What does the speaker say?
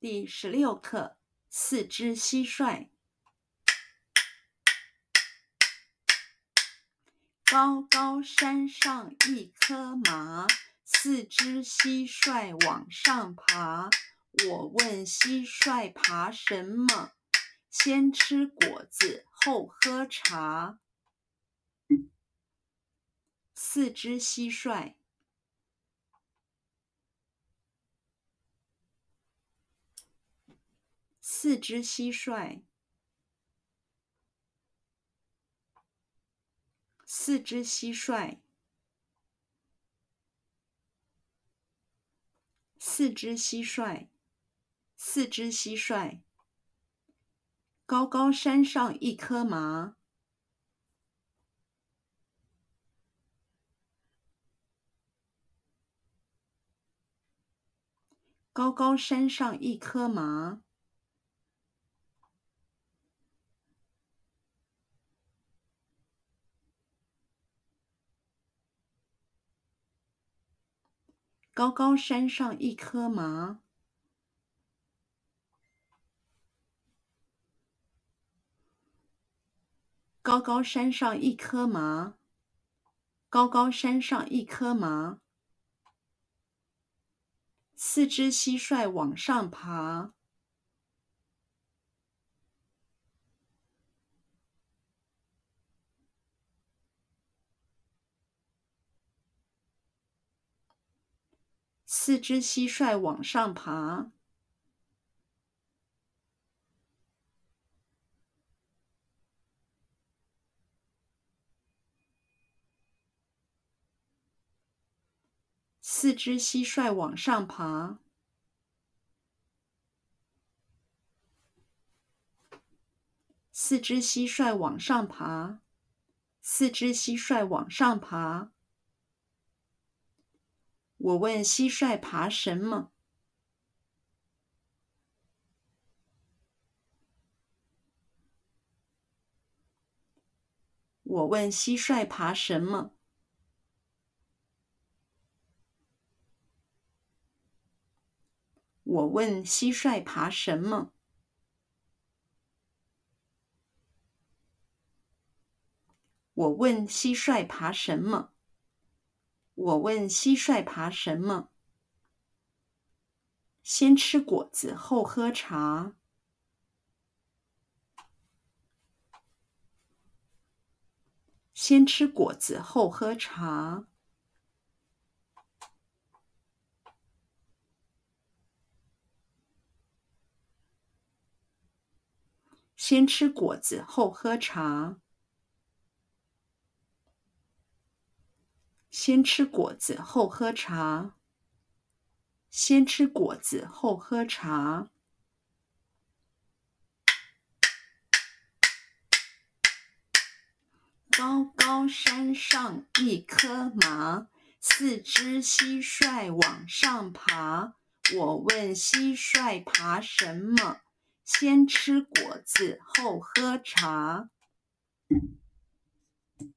第十六课：四只蟋蟀。高高山上一颗麻，四只蟋蟀往上爬。我问蟋蟀爬什么？先吃果子后喝茶。四只蟋蟀。四只蟋蟀，四只蟋蟀，四只蟋蟀，四只蟋蟀。高高山上一颗麻，高高山上一颗麻。高高山上一颗麻，高高山上一颗麻，高高山上一颗麻。四只蟋蟀往上爬。四只蟋蟀往上爬。四只蟋蟀往上爬。四只蟋蟀往上爬。四只蟋蟀往上爬。我问蟋蟀爬什么？我问蟋蟀爬什么？我问蟋蟀爬什么？我问蟋蟀爬什么？我问蟋蟀爬什么？先吃果子后喝茶。先吃果子后喝茶。先吃果子后喝茶。先吃果子后喝茶。先吃果子后喝茶。高高山上一颗麻，四只蟋蟀往上爬。我问蟋蟀爬什么？先吃果子后喝茶。